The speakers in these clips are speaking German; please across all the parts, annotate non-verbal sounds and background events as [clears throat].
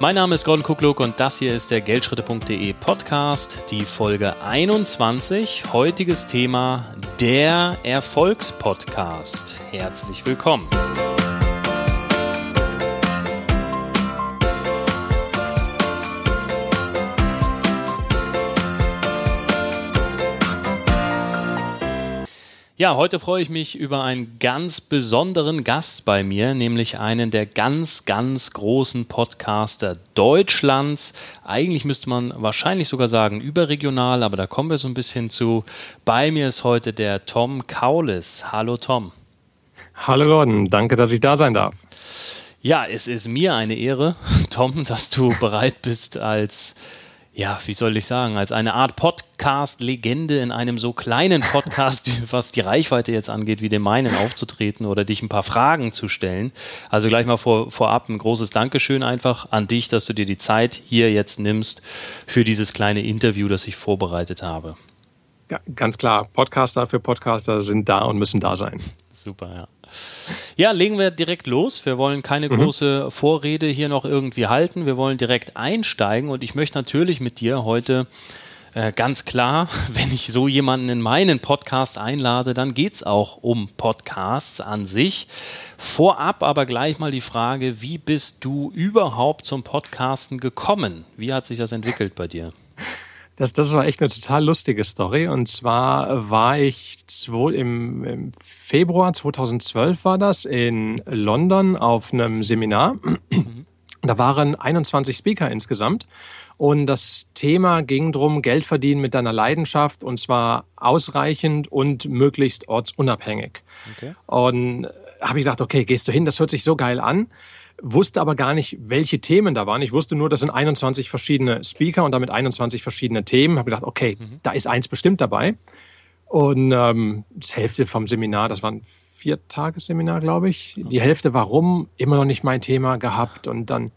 Mein Name ist Gordon Kukluk und das hier ist der Geldschritte.de Podcast, die Folge 21. Heutiges Thema der Erfolgspodcast. Herzlich willkommen. Ja, heute freue ich mich über einen ganz besonderen Gast bei mir, nämlich einen der ganz, ganz großen Podcaster Deutschlands. Eigentlich müsste man wahrscheinlich sogar sagen überregional, aber da kommen wir so ein bisschen zu. Bei mir ist heute der Tom Kaulis. Hallo Tom. Hallo Gordon, danke, dass ich da sein darf. Ja, es ist mir eine Ehre, [laughs] Tom, dass du bereit bist als ja, wie soll ich sagen, als eine Art Podcast-Legende in einem so kleinen Podcast, [laughs] was die Reichweite jetzt angeht, wie dem meinen, aufzutreten oder dich ein paar Fragen zu stellen. Also gleich mal vor, vorab ein großes Dankeschön einfach an dich, dass du dir die Zeit hier jetzt nimmst für dieses kleine Interview, das ich vorbereitet habe. Ganz klar, Podcaster für Podcaster sind da und müssen da sein. Super, ja. Ja, legen wir direkt los. Wir wollen keine mhm. große Vorrede hier noch irgendwie halten. Wir wollen direkt einsteigen und ich möchte natürlich mit dir heute äh, ganz klar, [laughs] wenn ich so jemanden in meinen Podcast einlade, dann geht es auch um Podcasts an sich. Vorab aber gleich mal die Frage, wie bist du überhaupt zum Podcasten gekommen? Wie hat sich das entwickelt bei dir? Das, das war echt eine total lustige Story. Und zwar war ich im, im Februar 2012 war das in London auf einem Seminar. Da waren 21 Speaker insgesamt. Und das Thema ging darum, Geld verdienen mit deiner Leidenschaft und zwar ausreichend und möglichst ortsunabhängig. Okay. Und habe ich gedacht, okay, gehst du hin, das hört sich so geil an wusste aber gar nicht, welche Themen da waren. Ich wusste nur, das sind 21 verschiedene Speaker und damit 21 verschiedene Themen. Habe gedacht, okay, mhm. da ist eins bestimmt dabei. Und ähm, das Hälfte vom Seminar, das war ein Viertagesseminar, glaube ich. Die Hälfte warum immer noch nicht mein Thema gehabt und dann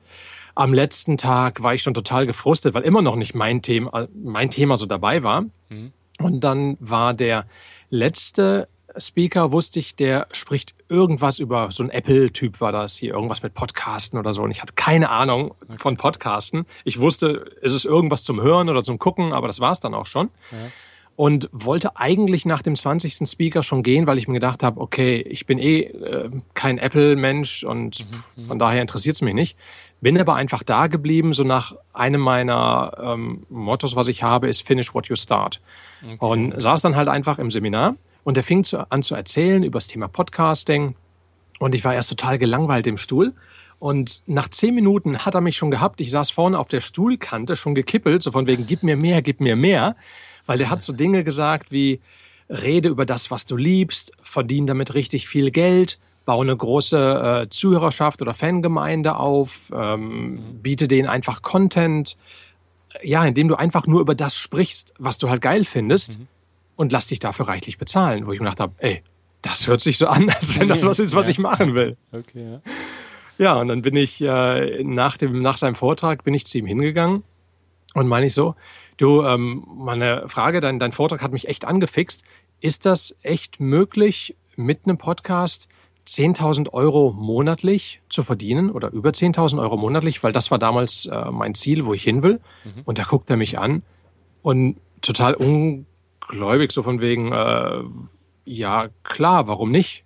am letzten Tag war ich schon total gefrustet, weil immer noch nicht mein Thema, mein Thema so dabei war. Mhm. Und dann war der letzte Speaker wusste ich, der spricht irgendwas über so ein Apple-Typ war das hier, irgendwas mit Podcasten oder so. Und ich hatte keine Ahnung von Podcasten. Ich wusste, es ist irgendwas zum Hören oder zum Gucken, aber das war es dann auch schon. Ja. Und wollte eigentlich nach dem 20. Speaker schon gehen, weil ich mir gedacht habe, okay, ich bin eh äh, kein Apple-Mensch und mhm, mhm. von daher interessiert es mich nicht. Bin aber einfach da geblieben, so nach einem meiner ähm, Mottos, was ich habe, ist Finish what you start. Okay. Und saß dann halt einfach im Seminar und er fing zu, an zu erzählen über das Thema Podcasting. Und ich war erst total gelangweilt im Stuhl. Und nach zehn Minuten hat er mich schon gehabt. Ich saß vorne auf der Stuhlkante, schon gekippelt, so von wegen, gib mir mehr, gib mir mehr. Weil der hat so Dinge gesagt wie, rede über das, was du liebst, verdien damit richtig viel Geld, baue eine große äh, Zuhörerschaft oder Fangemeinde auf, ähm, biete denen einfach Content. Ja, indem du einfach nur über das sprichst, was du halt geil findest. Mhm und lass dich dafür reichlich bezahlen. Wo ich mir gedacht habe, ey, das hört sich so an, [laughs] als wenn das was ist, was ich machen will. Okay, ja. Ja, und dann bin ich äh, nach, dem, nach seinem Vortrag bin ich zu ihm hingegangen und meine ich so, du, ähm, meine Frage, dein, dein Vortrag hat mich echt angefixt. Ist das echt möglich, mit einem Podcast 10.000 Euro monatlich zu verdienen oder über 10.000 Euro monatlich? Weil das war damals äh, mein Ziel, wo ich hin will. Mhm. Und da guckt er mich an und total un gläubig, so von wegen, äh, ja klar, warum nicht?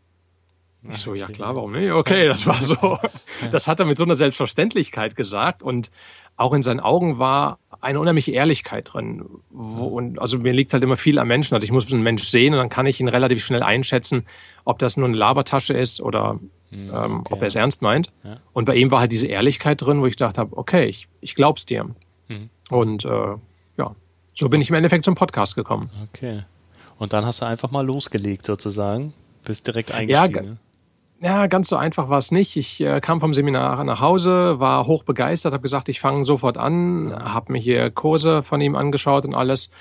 Ich so, ja klar, warum nicht? Okay, das war so. [laughs] Das hat er mit so einer Selbstverständlichkeit gesagt und auch in seinen Augen war eine unheimliche Ehrlichkeit drin. Wo, und also mir liegt halt immer viel am Menschen. Also ich muss einen Mensch sehen und dann kann ich ihn relativ schnell einschätzen, ob das nur eine Labertasche ist oder hm, ähm, okay. ob er es ernst meint. Ja. Und bei ihm war halt diese Ehrlichkeit drin, wo ich gedacht habe, okay, ich, ich glaub's dir. Mhm. Und äh, ja, so bin ich im Endeffekt zum Podcast gekommen. Okay. Und dann hast du einfach mal losgelegt sozusagen. Bist direkt eingestiegen. Ja, ja ganz so einfach war es nicht. Ich äh, kam vom Seminar nach Hause, war hoch begeistert, habe gesagt, ich fange sofort an, habe mir hier Kurse von ihm angeschaut und alles.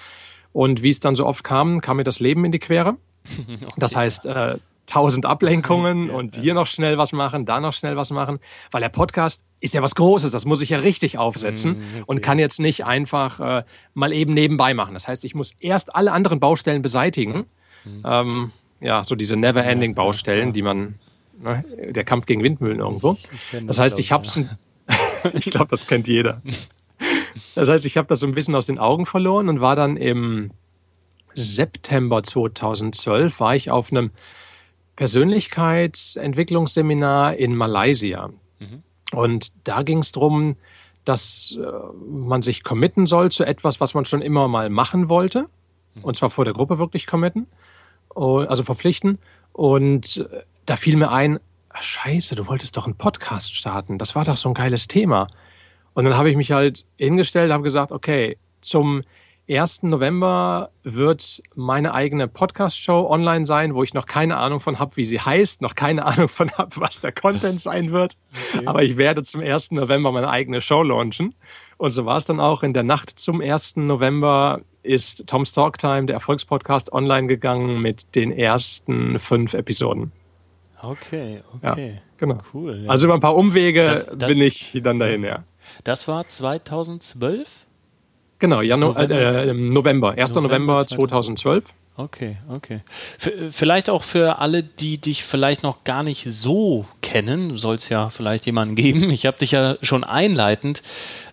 Und wie es dann so oft kam, kam mir das Leben in die Quere. [laughs] okay. Das heißt, äh, tausend Ablenkungen ja, und hier noch schnell was machen, da noch schnell was machen, weil der Podcast ist ja was Großes, das muss ich ja richtig aufsetzen mm, okay. und kann jetzt nicht einfach äh, mal eben nebenbei machen. Das heißt, ich muss erst alle anderen Baustellen beseitigen. Mhm. Ähm, ja, so diese never-ending Baustellen, ja, die man, ne, der Kampf gegen Windmühlen irgendwo. [laughs] Das heißt, ich habe es ich glaube, das kennt jeder. Das heißt, ich habe das so ein bisschen aus den Augen verloren und war dann im September 2012 war ich auf einem Persönlichkeitsentwicklungsseminar in Malaysia. Mhm. Und da ging es darum, dass äh, man sich committen soll zu etwas, was man schon immer mal machen wollte. Mhm. Und zwar vor der Gruppe wirklich committen, also verpflichten. Und äh, da fiel mir ein, ach, scheiße, du wolltest doch einen Podcast starten. Das war doch so ein geiles Thema. Und dann habe ich mich halt hingestellt, habe gesagt, okay, zum 1. November wird meine eigene Podcast-Show online sein, wo ich noch keine Ahnung von habe, wie sie heißt, noch keine Ahnung von habe, was der Content sein wird. Okay. Aber ich werde zum 1. November meine eigene Show launchen. Und so war es dann auch. In der Nacht zum 1. November ist Tom's Talk Time, der Erfolgspodcast, online gegangen mit den ersten fünf Episoden. Okay, okay. Ja, genau. Cool. Ja. Also über ein paar Umwege das, das, bin ich dann dahin, ja. Das war 2012? Genau, Januar, November, äh, November 1. November, November 2012. Okay, okay. F vielleicht auch für alle, die dich vielleicht noch gar nicht so kennen, soll es ja vielleicht jemanden geben. Ich habe dich ja schon einleitend,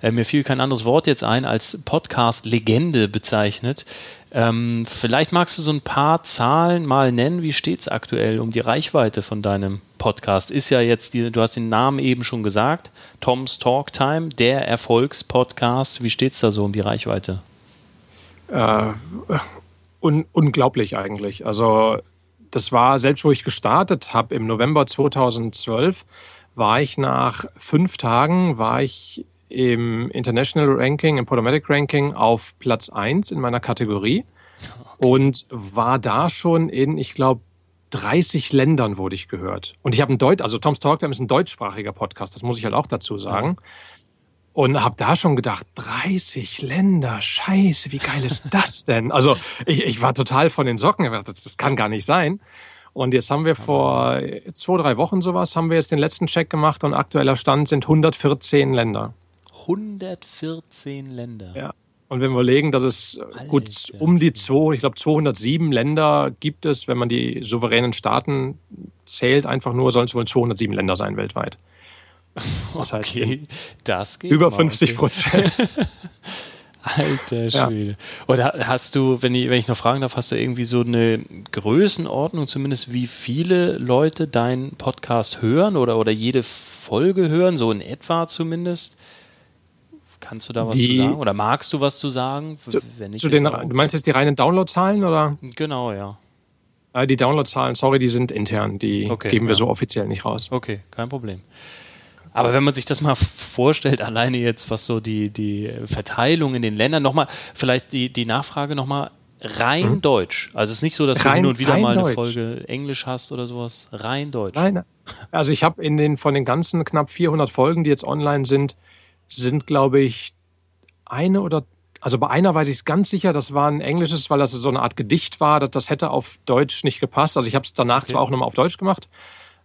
äh, mir fiel kein anderes Wort jetzt ein, als Podcast-Legende bezeichnet. Ähm, vielleicht magst du so ein paar Zahlen mal nennen. Wie steht es aktuell um die Reichweite von deinem Podcast? Ist ja jetzt, die, du hast den Namen eben schon gesagt, Tom's Talk Time, der Erfolgspodcast. Wie steht es da so um die Reichweite? Äh, un unglaublich eigentlich. Also das war, selbst wo ich gestartet habe im November 2012, war ich nach fünf Tagen, war ich im International Ranking, im Podomatic Ranking auf Platz 1 in meiner Kategorie okay. und war da schon in, ich glaube, 30 Ländern wurde ich gehört. Und ich habe ein Deutsch, also Tom's Talktime ist ein deutschsprachiger Podcast, das muss ich halt auch dazu sagen. Ja. Und habe da schon gedacht, 30 Länder, scheiße, wie geil ist das [laughs] denn? Also ich, ich war total von den Socken, das, das kann gar nicht sein. Und jetzt haben wir vor zwei, drei Wochen sowas, haben wir jetzt den letzten Check gemacht und aktueller Stand sind 114 Länder. 114 Länder. Ja. Und wenn wir überlegen, dass es Alter. gut um die zwei, ich glaube 207 Länder gibt es, wenn man die souveränen Staaten zählt, einfach nur sollen es wohl 207 Länder sein weltweit. [laughs] Das heißt, okay, das geht über 50 Prozent. [laughs] Alter Schwede. Ja. Oder hast du, wenn ich, wenn ich noch fragen darf, hast du irgendwie so eine Größenordnung, zumindest wie viele Leute deinen Podcast hören oder, oder jede Folge hören, so in etwa zumindest? Kannst du da was die, zu sagen? Oder magst du was zu sagen? Zu, zu den, du meinst jetzt die reinen Downloadzahlen oder? Genau, ja. Äh, die Downloadzahlen, sorry, die sind intern. Die okay, geben wir ja. so offiziell nicht raus. Okay, kein Problem. Aber wenn man sich das mal vorstellt, alleine jetzt, was so die, die Verteilung in den Ländern, nochmal, vielleicht die, die Nachfrage nochmal rein mhm. Deutsch. Also es ist nicht so, dass rein, du hin und wieder mal eine Deutsch. Folge Englisch hast oder sowas. Rein Deutsch. Nein, also ich habe in den, von den ganzen knapp 400 Folgen, die jetzt online sind, sind, glaube ich, eine oder also bei einer weiß ich es ganz sicher, das war ein englisches, weil das so eine Art Gedicht war. Das, das hätte auf Deutsch nicht gepasst. Also ich habe es danach okay. zwar auch nochmal auf Deutsch gemacht,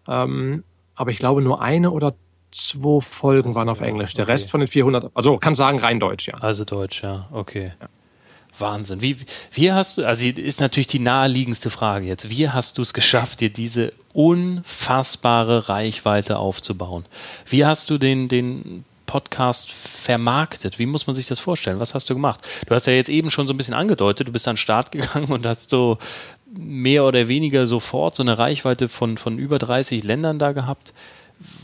ähm, aber ich glaube nur eine oder zwei Folgen also, waren auf Englisch. Der okay. Rest von den 400, also kann sagen rein Deutsch, ja. Also Deutsch, ja, okay. Ja. Wahnsinn. Wie, wie hast du, also ist natürlich die naheliegendste Frage jetzt, wie hast du es geschafft, dir diese unfassbare Reichweite aufzubauen? Wie hast du den, den Podcast vermarktet? Wie muss man sich das vorstellen? Was hast du gemacht? Du hast ja jetzt eben schon so ein bisschen angedeutet, du bist an den Start gegangen und hast so mehr oder weniger sofort so eine Reichweite von, von über 30 Ländern da gehabt.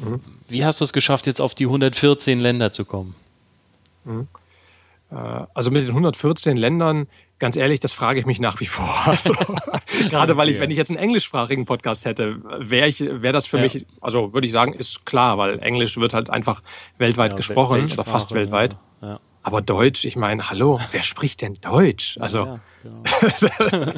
Mhm. Wie hast du es geschafft, jetzt auf die 114 Länder zu kommen? Mhm. Äh, also mit den 114 Ländern ganz ehrlich, das frage ich mich nach wie vor. [laughs] Also, [laughs] gerade weil ich, wenn ich jetzt einen englischsprachigen Podcast hätte, wäre ich, wäre das für ja. mich, also würde ich sagen, ist klar, weil Englisch wird halt einfach weltweit ja, gesprochen oder fast weltweit. Ja. Aber Deutsch, ich meine, hallo, wer spricht denn Deutsch? Also, genau. [laughs]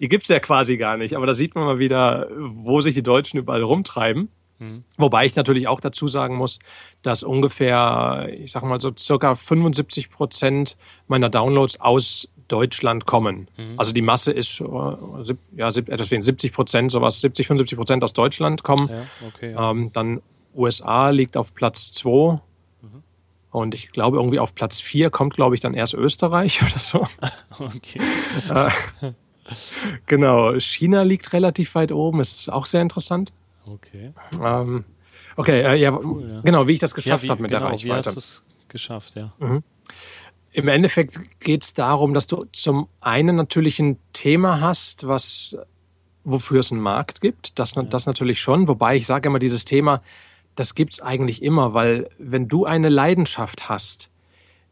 die gibt es ja quasi gar nicht. Aber da sieht man mal wieder, wo sich die Deutschen überall rumtreiben. Mhm. Wobei ich natürlich auch dazu sagen muss, dass ungefähr, ich sag mal so circa 75 Prozent meiner Downloads aus Deutschland kommen. Mhm. Also die Masse ist äh, ja, etwas wie 70 Prozent, sowas, 70, 75 Prozent aus Deutschland kommen. Ja, okay, ja. ähm, dann USA liegt auf Platz 2. Mhm. Und ich glaube, irgendwie auf Platz 4 kommt, glaube ich, dann erst Österreich [laughs] oder so. [laughs] Okay. äh, genau. China liegt relativ weit oben, ist auch sehr interessant. Okay. Ähm, Okay, äh, ja, cool, ja, genau, wie ich das geschafft ja, habe mit genau, der Reichweite. Wie hast du es geschafft, ja. Mhm. Im Endeffekt geht es darum, dass du zum einen natürlich ein Thema hast, was wofür es einen Markt gibt. Das, ja. das natürlich schon. Wobei ich sage immer, dieses Thema, das gibt es eigentlich immer, weil wenn du eine Leidenschaft hast,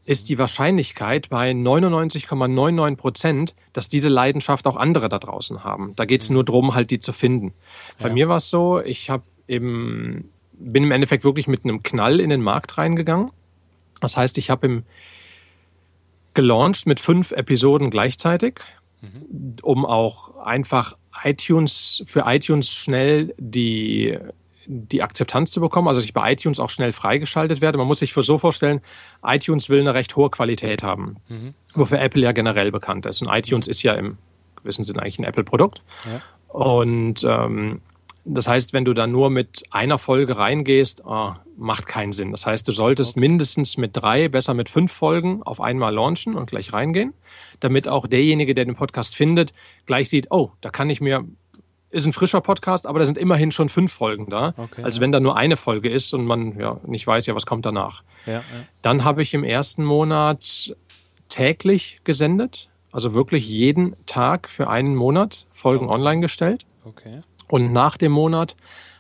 ist die Wahrscheinlichkeit bei 99,99 Prozent, dass diese Leidenschaft auch andere da draußen haben. Da geht es mhm. nur darum, halt die zu finden. Ja. Bei mir war es so, ich habe eben bin im Endeffekt wirklich mit einem Knall in den Markt reingegangen. Das heißt, ich habe im gelauncht mit fünf Episoden gleichzeitig, mhm. um auch einfach iTunes für iTunes schnell die die Akzeptanz zu bekommen, also dass ich bei iTunes auch schnell freigeschaltet werde. Man muss sich für so vorstellen, iTunes will eine recht hohe Qualität haben, mhm. wofür Apple ja generell bekannt ist. Und iTunes ist ja im gewissen Sinne eigentlich ein Apple-Produkt. Ja. Und ähm, das heißt, wenn du da nur mit einer Folge reingehst, oh, macht keinen Sinn. Das heißt, du solltest okay. mindestens mit drei, besser mit fünf Folgen auf einmal launchen und gleich reingehen, damit auch derjenige, der den Podcast findet, gleich sieht, oh, da kann ich mir ist ein frischer Podcast, aber da sind immerhin schon fünf Folgen da. Okay, also ja. wenn da nur eine Folge ist und man ja nicht weiß, ja, was kommt danach. Ja, ja. Dann habe ich im ersten Monat täglich gesendet, also wirklich jeden Tag für einen Monat Folgen oh. online gestellt. Okay. Und nach dem Monat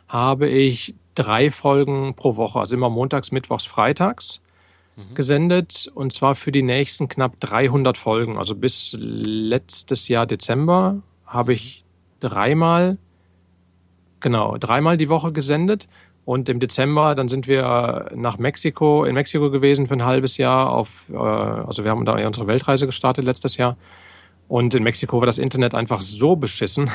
habe ich drei Folgen pro Woche, also immer montags, mittwochs, freitags mhm. gesendet und zwar für die nächsten knapp 300 Folgen. Also bis letztes Jahr Dezember habe ich dreimal, genau, dreimal die Woche gesendet. Und im Dezember, dann sind wir nach Mexiko, in Mexiko gewesen für ein halbes Jahr auf, äh, also wir haben da unsere Weltreise gestartet letztes Jahr. Und in Mexiko war das Internet einfach so beschissen,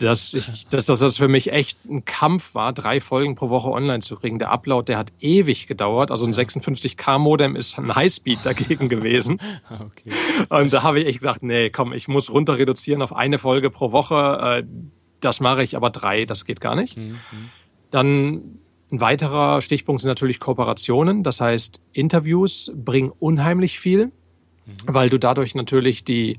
dass, ich, dass, dass das für mich echt ein Kampf war, drei Folgen pro Woche online zu kriegen. Der Upload, der hat ewig gedauert. Also ein 56K-Modem ist ein Highspeed dagegen gewesen. [laughs] okay. Und da habe ich echt gesagt, nee, komm, ich muss runter reduzieren auf eine Folge pro Woche. Äh, das mache ich, aber drei, das geht gar nicht. Mhm. Dann ein weiterer Stichpunkt sind natürlich Kooperationen. Das heißt, Interviews bringen unheimlich viel, mhm. weil du dadurch natürlich die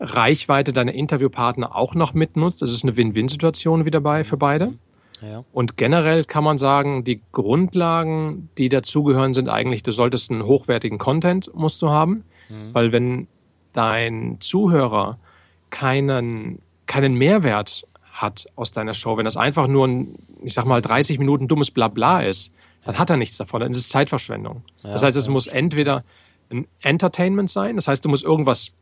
Reichweite deiner Interviewpartner auch noch mitnutzt. Das ist eine Win-Win-Situation wieder bei für beide. Ja. Und generell kann man sagen, die Grundlagen, die dazugehören, sind eigentlich, du solltest einen hochwertigen Content musst du haben, mhm. weil wenn dein Zuhörer keinen, keinen Mehrwert hat aus deiner Show, wenn das einfach nur ein, ich sag mal, 30 Minuten dummes Blabla ist, dann hat er nichts davon, dann ist es Zeitverschwendung. Ja, das heißt, es muss entweder ein Entertainment sein, das heißt, du musst irgendwas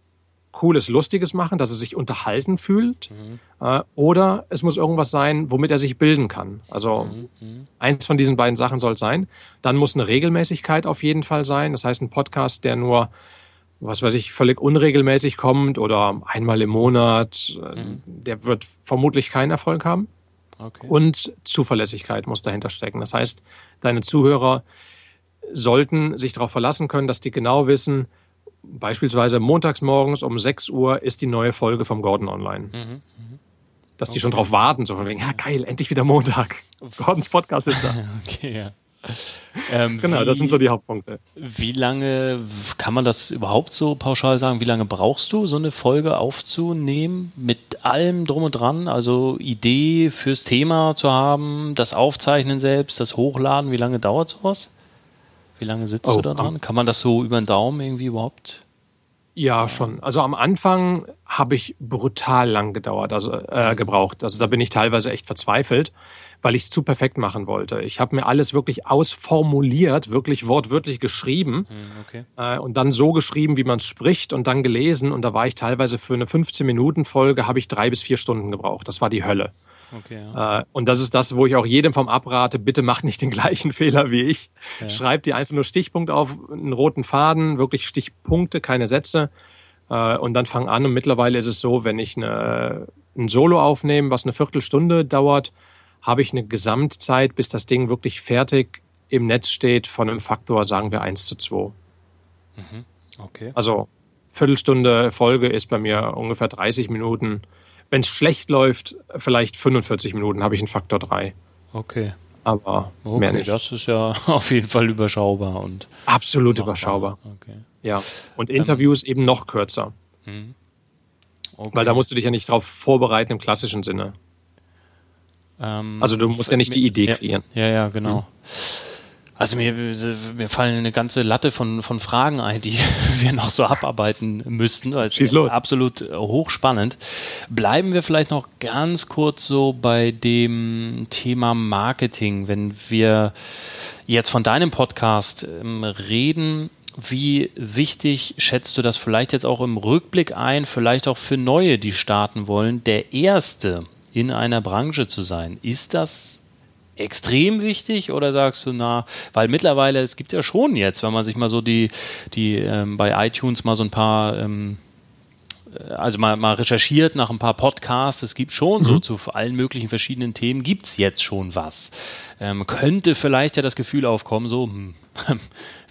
Cooles, Lustiges machen, dass er sich unterhalten fühlt. Mhm. Äh, oder es muss irgendwas sein, womit er sich bilden kann. Also mhm. mhm. eins von diesen beiden Sachen soll es sein. Dann muss eine Regelmäßigkeit auf jeden Fall sein. Das heißt, ein Podcast, der nur, was weiß ich, völlig unregelmäßig kommt oder einmal im Monat, äh, mhm. der wird vermutlich keinen Erfolg haben. Okay. Und Zuverlässigkeit muss dahinter stecken. Das heißt, deine Zuhörer sollten sich darauf verlassen können, dass die genau wissen, beispielsweise montags morgens um 6 Uhr ist die neue Folge vom Gordon online. Mhm, mh. Dass okay. die schon drauf warten, so von wegen, ja geil, endlich wieder Montag. [laughs] Gordons Podcast ist da. [laughs] okay, ja. Ähm, genau, wie, das sind so die Hauptpunkte. Wie lange kann man das überhaupt so pauschal sagen? Wie lange brauchst du, so eine Folge aufzunehmen mit allem drum und dran? Also Idee fürs Thema zu haben, das Aufzeichnen selbst, das Hochladen, wie lange dauert sowas? Wie lange sitzt oh, du da dran? Kann man das so über den Daumen irgendwie überhaupt? Ja, schon. Also am Anfang habe ich brutal lang gedauert, also äh, gebraucht. Also da bin ich teilweise echt verzweifelt, weil ich es zu perfekt machen wollte. Ich habe mir alles wirklich ausformuliert, wirklich wortwörtlich geschrieben hm, okay. äh, und dann so geschrieben, wie man es spricht und dann gelesen. Und da war ich teilweise für eine 15-Minuten-Folge habe ich drei bis vier Stunden gebraucht. Das war die Hölle. Okay, ja. äh, und das ist das, wo ich auch jedem vom abrate, bitte mach nicht den [laughs] gleichen Fehler wie ich. Ja. Schreib dir einfach nur Stichpunkt auf, einen roten Faden, wirklich Stichpunkte, keine Sätze. Äh, und dann fang an. Und mittlerweile ist es so, wenn ich eine, ein Solo aufnehme, was eine Viertelstunde dauert, habe ich eine Gesamtzeit, bis das Ding wirklich fertig im Netz steht, von einem Faktor, sagen wir 1 zu 2. Mhm. Okay. Also Viertelstunde Folge ist bei mir ungefähr 30 Minuten. Wenn es schlecht läuft, vielleicht 45 Minuten habe ich einen Faktor 3. Okay. Aber okay, mehr nicht. Das ist ja [laughs] auf jeden Fall überschaubar und. Absolut machbar. überschaubar. Okay. Ja. Und Interviews ähm, eben noch kürzer. Okay. Weil da musst du dich ja nicht darauf vorbereiten im klassischen Sinne. Ähm, also du musst ja nicht die Idee kreieren. Ja, ja, genau. Mhm. Also mir, mir fallen eine ganze Latte von, von Fragen ein, die [laughs] wir noch so abarbeiten müssten. Schieß los. Absolut hochspannend. Bleiben wir vielleicht noch ganz kurz so bei dem Thema Marketing. Wenn wir jetzt von deinem Podcast ähm, reden, wie wichtig schätzt du das vielleicht jetzt auch im Rückblick ein, vielleicht auch für Neue, die starten wollen, der Erste in einer Branche zu sein? Ist das extrem wichtig oder sagst du, na, weil mittlerweile, es gibt ja schon jetzt, wenn man sich mal so die, die ähm, bei iTunes mal so ein paar, ähm, äh, also mal, mal recherchiert nach ein paar Podcasts, es gibt schon mhm. so zu allen möglichen verschiedenen Themen, gibt es jetzt schon was. Ähm, könnte vielleicht ja das Gefühl aufkommen, so, hm, [laughs]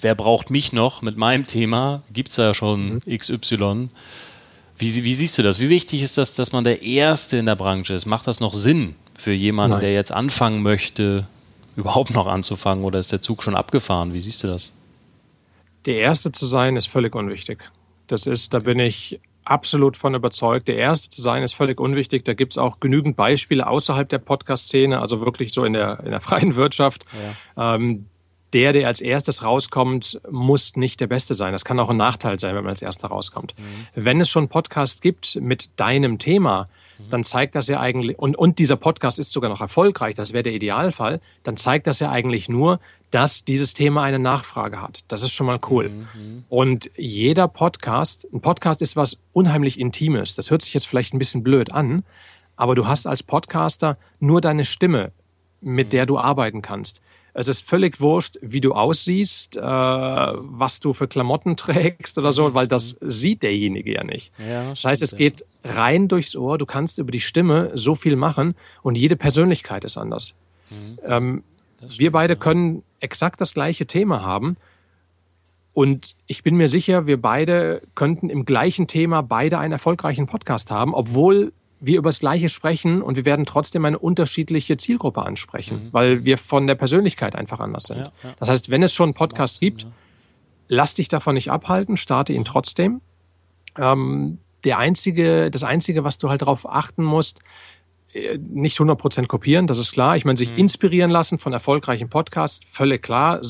wer braucht mich noch mit meinem Thema? Gibt es ja schon mhm. XY. Wie, wie siehst du das? Wie wichtig ist das, dass man der Erste in der Branche ist? Macht das noch Sinn für jemanden, Nein. der jetzt anfangen möchte, überhaupt noch anzufangen oder ist der Zug schon abgefahren? Wie siehst du das? Der Erste zu sein ist völlig unwichtig. Das ist, da bin ich absolut von überzeugt. Der Erste zu sein ist völlig unwichtig. Da gibt es auch genügend Beispiele außerhalb der Podcast-Szene, also wirklich so in der, in der [laughs] freien Wirtschaft. Ja. Ähm, der, der als erstes rauskommt, muss nicht der Beste sein. Das kann auch ein Nachteil sein, wenn man als erster rauskommt. Mhm. Wenn es schon Podcast gibt mit deinem Thema. Dann zeigt das ja eigentlich, und, und dieser Podcast ist sogar noch erfolgreich, das wäre der Idealfall, dann zeigt das ja eigentlich nur, dass dieses Thema eine Nachfrage hat. Das ist schon mal cool. Mhm. Und jeder Podcast, ein Podcast ist was unheimlich Intimes. Das hört sich jetzt vielleicht ein bisschen blöd an, aber du hast als Podcaster nur deine Stimme, mit mhm. der du arbeiten kannst. Es ist völlig wurscht, wie du aussiehst, äh, was du für Klamotten [laughs] trägst oder so, mhm. weil das sieht derjenige ja nicht. Ja, das heißt, es geht rein durchs Ohr. Du kannst über die Stimme so viel machen und jede Persönlichkeit ist anders. Mhm. Ähm, wir beide können exakt das gleiche Thema haben. Und ich bin mir sicher, wir beide könnten im gleichen Thema beide einen erfolgreichen Podcast haben, obwohl wir über das Gleiche sprechen und wir werden trotzdem eine unterschiedliche Zielgruppe ansprechen, mhm. weil wir von der Persönlichkeit einfach anders sind. Ja, ja. Das heißt, wenn es schon einen Podcast gibt, ja. lass dich davon nicht abhalten, starte ihn trotzdem. Ähm, der einzige, das Einzige, was du halt darauf achten musst, äh, nicht 100% kopieren, das ist klar. Ich meine, sich mhm. inspirieren lassen von erfolgreichen Podcasts, völlig klar,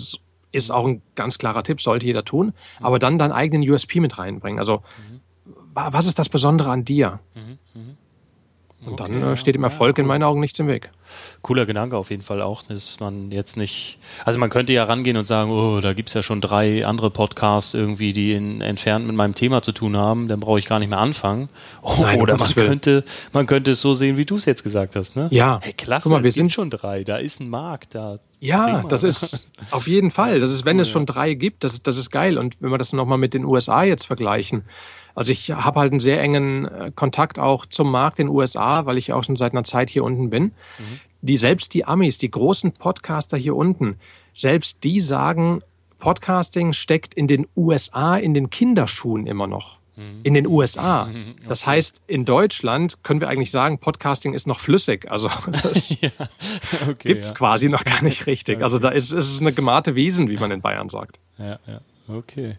ist auch ein ganz klarer Tipp, sollte jeder tun. Mhm. Aber dann deinen eigenen USP mit reinbringen. Also, mhm. was ist das Besondere an dir? Mhm. Und okay, dann äh, steht dem Erfolg ja, cool. in meinen Augen nichts im Weg. Cooler Gedanke auf jeden Fall auch, dass man jetzt nicht, also man könnte ja rangehen und sagen, oh, da gibt es ja schon drei andere Podcasts irgendwie, die in, entfernt mit meinem Thema zu tun haben, dann brauche ich gar nicht mehr anfangen. Oh, [laughs] Nein, oder man könnte, man könnte es so sehen, wie du es jetzt gesagt hast, ne? Ja. Hey, klasse, Guck mal, wir sind schon drei, da ist ein Markt, da. Ja, das ist auf jeden [laughs] Fall. Das ist, wenn cool, es schon drei gibt, das, das ist geil. Und wenn wir das nochmal mit den USA jetzt vergleichen, also ich habe halt einen sehr engen äh, Kontakt auch zum Markt in den USA, weil ich auch schon seit einer Zeit hier unten bin. Mhm. Die selbst die Amis, die großen Podcaster hier unten, selbst die sagen, Podcasting steckt in den USA in den Kinderschuhen immer noch. Mhm. In den USA. [laughs] Das okay. heißt, in Deutschland können wir eigentlich sagen, Podcasting ist noch flüssig. Also [laughs] das ja. okay, [laughs] gibt's ja. quasi noch gar nicht richtig. Also da ist, ist es eine gemachte Wesen, wie man in Bayern sagt. Ja, ja, okay.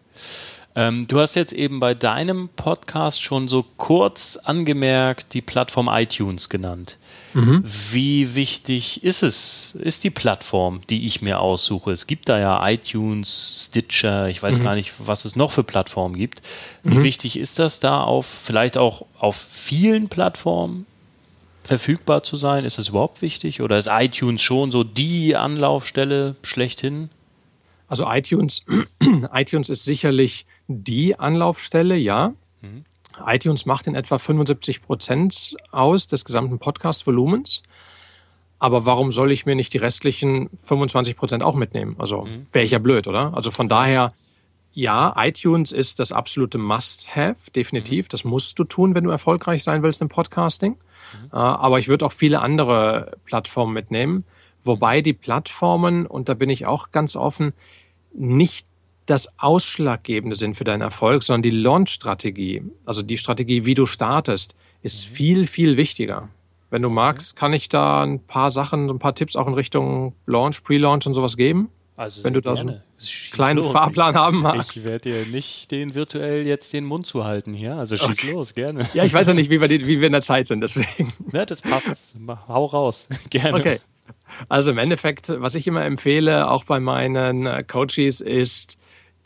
Ähm, du hast jetzt eben bei deinem Podcast schon so kurz angemerkt die Plattform iTunes genannt. Mhm. Wie wichtig ist es, ist die Plattform, die ich mir aussuche? Es gibt da ja iTunes, Stitcher, ich weiß mhm. gar nicht, was es noch für Plattformen gibt. Wie mhm. wichtig ist das da auf, vielleicht auch auf vielen Plattformen verfügbar zu sein? Ist das überhaupt wichtig? Oder ist iTunes schon so die Anlaufstelle schlechthin? Also iTunes, [clears throat] iTunes ist sicherlich die Anlaufstelle, ja. Mhm. iTunes macht in etwa 75 Prozent aus des gesamten Podcast-Volumens. Aber warum soll ich mir nicht die restlichen 25 Prozent auch mitnehmen? Also mhm. wäre ich ja blöd, oder? Also von daher, ja, iTunes ist das absolute Must-Have, definitiv. Mhm. Das musst du tun, wenn du erfolgreich sein willst im Podcasting. Mhm. Äh, aber ich würde auch viele andere Plattformen mitnehmen. Wobei die Plattformen, und da bin ich auch ganz offen, nicht das Ausschlaggebende sind für deinen Erfolg, sondern die Launch-Strategie, also die Strategie, wie du startest, ist mhm. viel, viel wichtiger. Wenn du magst, kann ich da ein paar Sachen, ein paar Tipps auch in Richtung Launch, Pre-Launch und sowas geben? Also wenn du da gerne. so einen kleinen los. Fahrplan haben magst. Ich werde dir nicht den virtuell jetzt den Mund zu halten hier. Also schieß okay. los, gerne. Ja, ich weiß ja nicht, wie wir, die, wie wir in der Zeit sind, deswegen. Ja, das passt. Hau raus. [laughs] Gerne. Okay. Also im Endeffekt, was ich immer empfehle, auch bei meinen äh, Coaches, ist,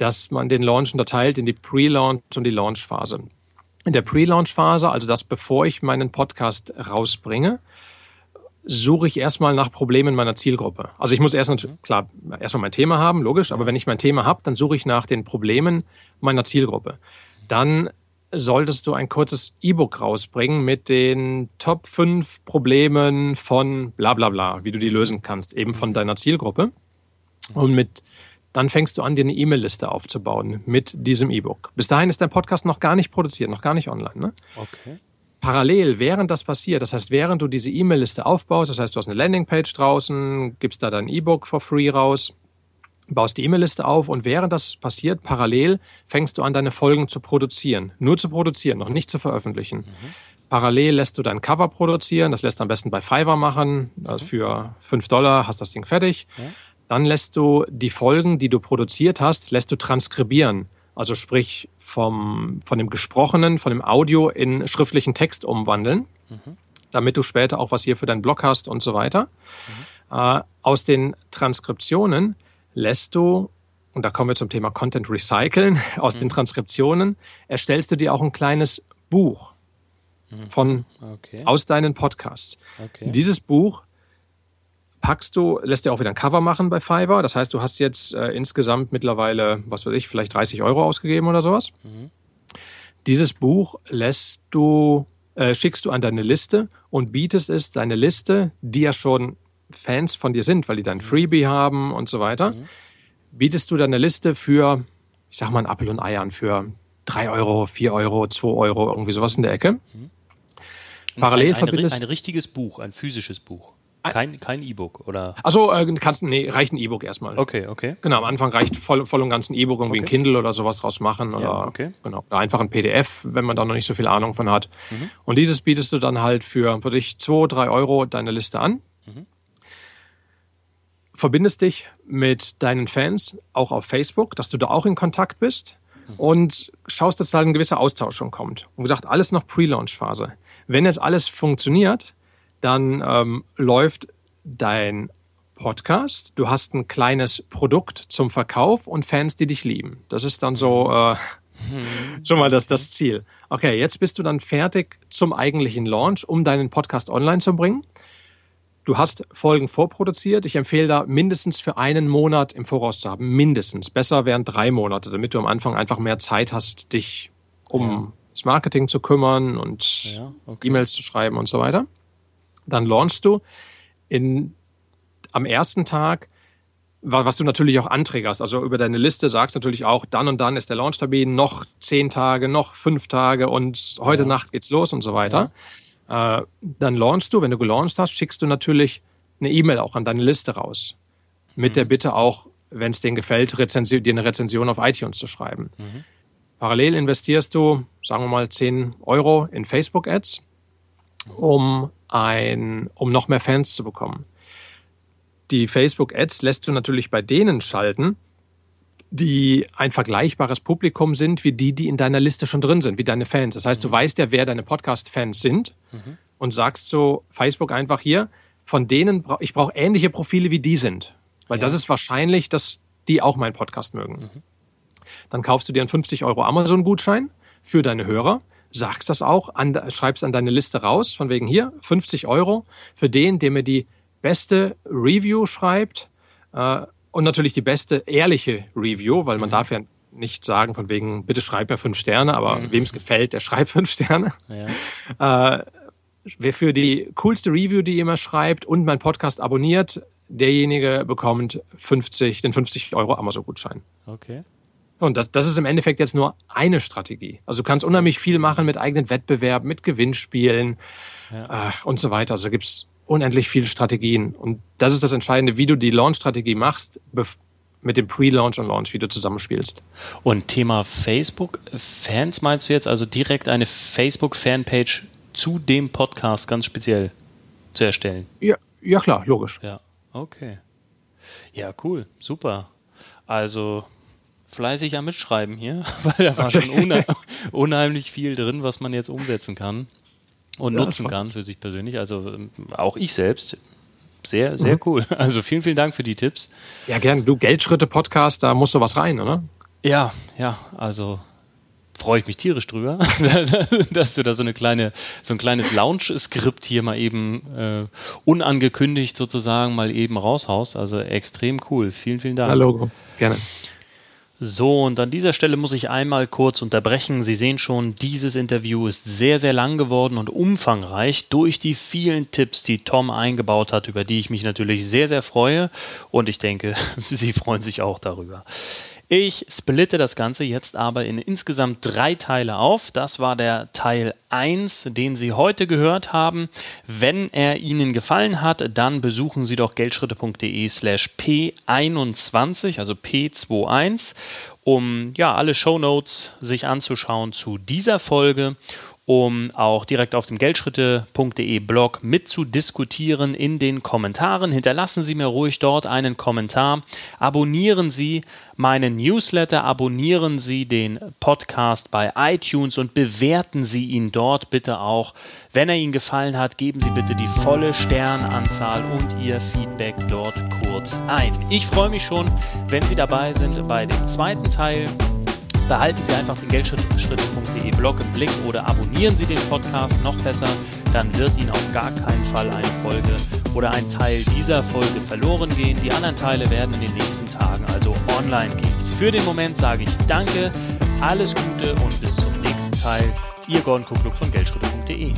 dass man den Launch unterteilt in die Pre-Launch und die Launch-Phase. In der Pre-Launch-Phase, also das bevor ich meinen Podcast rausbringe, suche ich erstmal nach Problemen meiner Zielgruppe. Also ich muss erst natürlich, klar, erstmal mein Thema haben, logisch, aber wenn ich mein Thema habe, dann suche ich nach den Problemen meiner Zielgruppe. Dann solltest du ein kurzes E-Book rausbringen mit den Top 5 Problemen von bla bla bla, wie du die lösen kannst, eben von deiner Zielgruppe. Und mit dann fängst du an, dir eine E-Mail-Liste aufzubauen mit diesem E-Book. Bis dahin ist dein Podcast noch gar nicht produziert, noch gar nicht online. Ne? Okay parallel, während das passiert, das heißt, während du diese E-Mail-Liste aufbaust, das heißt, du hast eine Landingpage draußen, gibst da dein E-Book for free raus, baust die E-Mail-Liste auf und während das passiert, parallel fängst du an, deine Folgen zu produzieren. Nur zu produzieren, noch nicht zu veröffentlichen. Mhm. Parallel lässt du dein Cover produzieren, das lässt du am besten bei Fiverr machen, mhm. für 5 Dollar hast das Ding fertig. Mhm. Dann lässt du die Folgen, die du produziert hast, lässt du transkribieren. Also sprich vom, von dem Gesprochenen, von dem Audio in schriftlichen Text umwandeln, mhm. damit du später auch was hier für deinen Blog hast und so weiter. Mhm. Äh, aus den Transkriptionen lässt du, und da kommen wir zum Thema Content Recyceln, [laughs] aus mhm. den Transkriptionen erstellst du dir auch ein kleines Buch mhm. von, okay. aus deinen Podcasts. Okay. Dieses Buch packst du, lässt dir auch wieder ein Cover machen bei Fiverr. Das heißt, du hast jetzt äh, insgesamt mittlerweile, was weiß ich, vielleicht 30 Euro ausgegeben oder sowas. Mhm. Dieses Buch lässt du, äh, schickst du an deine Liste und bietest es, deine Liste, die ja schon Fans von dir sind, weil die dein mhm. Freebie haben und so weiter, mhm. bietest du deine Liste für, ich sag mal, ein Apfel und Eiern für 3 Euro, 4 Euro, 2 Euro, irgendwie sowas in der Ecke. Mhm. Parallel ein, ein, verbindest. Ein richtiges Buch, ein physisches Buch. Kein, kein E-Book, oder? Achso, äh, kannst, nee, reicht ein E-Book erstmal. Okay, okay. Genau, am Anfang reicht voll, voll und ganz ein E-Book, irgendwie okay. ein Kindle oder sowas draus machen. Oder ja, okay. genau, einfach ein PDF, wenn man da noch nicht so viel Ahnung von hat. Mhm. Und dieses bietest du dann halt für, für dich 2, 3 Euro deine Liste an. Mhm. Verbindest dich mit deinen Fans auch auf Facebook, dass du da auch in Kontakt bist mhm. und schaust, dass da ein gewisser Austausch schon kommt. Und gesagt, alles noch Pre-Launch-Phase. Wenn jetzt alles funktioniert, dann ähm, läuft dein Podcast, du hast ein kleines Produkt zum Verkauf und Fans, die dich lieben. Das ist dann so äh, hm. schon mal das, das Ziel. Okay, jetzt bist du dann fertig zum eigentlichen Launch, um deinen Podcast online zu bringen. Du hast Folgen vorproduziert. Ich empfehle da mindestens für einen Monat im Voraus zu haben. Mindestens. Besser wären drei Monate, damit du am Anfang einfach mehr Zeit hast, dich um ja. das Marketing zu kümmern und ja, okay. E-Mails zu schreiben und so weiter. Dann launchst du in, am ersten Tag, was du natürlich auch anträgerst. Also über deine Liste sagst natürlich auch, dann und dann ist der Launchtermin, noch zehn Tage, noch fünf Tage und heute ja. Nacht geht's los und so weiter. Ja. Äh, dann launchst du, wenn du gelauncht hast, schickst du natürlich eine E-Mail auch an deine Liste raus. Mit mhm. der Bitte auch, wenn es denen gefällt, Rezension, dir eine Rezension auf iTunes zu schreiben. Mhm. Parallel investierst du, sagen wir mal, 10 Euro in Facebook-Ads, um ein, um noch mehr Fans zu bekommen. Die Facebook-Ads lässt du natürlich bei denen schalten, die ein vergleichbares Publikum sind wie die, die in deiner Liste schon drin sind, wie deine Fans. Das heißt, du mhm. weißt ja, wer deine Podcast-Fans sind mhm. und sagst so Facebook einfach hier, von denen, ich brauche ähnliche Profile wie die sind. Weil ja. das ist wahrscheinlich, dass die auch meinen Podcast mögen. Mhm. Dann kaufst du dir einen 50 Euro Amazon-Gutschein für deine Hörer sagst das auch, an, schreibst an deine Liste raus, von wegen hier 50 Euro für den, der mir die beste Review schreibt äh, und natürlich die beste ehrliche Review, weil man mhm. darf ja nicht sagen von wegen, bitte schreib mir fünf Sterne, aber mhm. wem es gefällt, der schreibt fünf Sterne. Ja. [laughs] Äh, wer für die coolste Review, die jemand schreibt und mein Podcast abonniert, derjenige bekommt 50, den 50 Euro Amazon-Gutschein. Okay. Und das, das ist im Endeffekt jetzt nur eine Strategie. Also du kannst unheimlich viel machen mit eigenen Wettbewerben, mit Gewinnspielen ja. äh, und so weiter. Also gibt's unendlich viele Strategien. Und das ist das Entscheidende, wie du die Launch-Strategie machst, mit dem Pre-Launch und Launch, wie du zusammenspielst. Und Thema Facebook-Fans meinst du jetzt also direkt eine Facebook-Fanpage zu dem Podcast ganz speziell zu erstellen? Ja, ja klar, logisch. Ja, okay. Ja, cool, super. Also fleißig am Mitschreiben hier, [laughs] weil da war okay. schon unheim unheimlich viel drin, was man jetzt umsetzen kann und ja, nutzen kann für sich persönlich. Also ähm, auch ich selbst. Sehr, sehr mhm. cool. [laughs] Also vielen, vielen Dank für die Tipps. Ja, gern. Du Geldschritte-Podcast, da musst du was rein, oder? Ja, ja. Also freue ich mich tierisch drüber, [laughs] dass du da so eine kleine, so ein kleines Launch-Skript hier mal eben äh, unangekündigt sozusagen mal eben raushaust. Also extrem cool. Vielen, vielen Dank. Hallo, gerne. So, und an dieser Stelle muss ich einmal kurz unterbrechen. Sie sehen schon, dieses Interview ist sehr, sehr lang geworden und umfangreich durch die vielen Tipps, die Tom eingebaut hat, über die ich mich natürlich sehr, sehr freue. Und ich denke, [laughs] Sie freuen sich auch darüber. Ich splitte das Ganze jetzt aber in insgesamt drei Teile auf. Das war der Teil 1, den Sie heute gehört haben. Wenn er Ihnen gefallen hat, dann besuchen Sie doch geldschritte.de slash P21, also P21, um ja alle Show Notes sich anzuschauen zu dieser Folge um auch direkt auf dem geldschritte.de Blog mitzudiskutieren in den Kommentaren. Hinterlassen Sie mir ruhig dort einen Kommentar. Abonnieren Sie meinen Newsletter, abonnieren Sie den Podcast bei iTunes und bewerten Sie ihn dort bitte auch. Wenn er Ihnen gefallen hat, geben Sie bitte die volle Sternanzahl und Ihr Feedback dort kurz ein. Ich freue mich schon, wenn Sie dabei sind bei dem zweiten Teil behalten Sie einfach den Geldschritte.de Blog im Blick oder abonnieren Sie den Podcast noch besser, dann wird Ihnen auf gar keinen Fall eine Folge oder ein Teil dieser Folge verloren gehen. Die anderen Teile werden in den nächsten Tagen also online gehen. Für den Moment sage ich Danke, alles Gute und bis zum nächsten Teil. Ihr Gordon Kukluk von Geldschritte.de.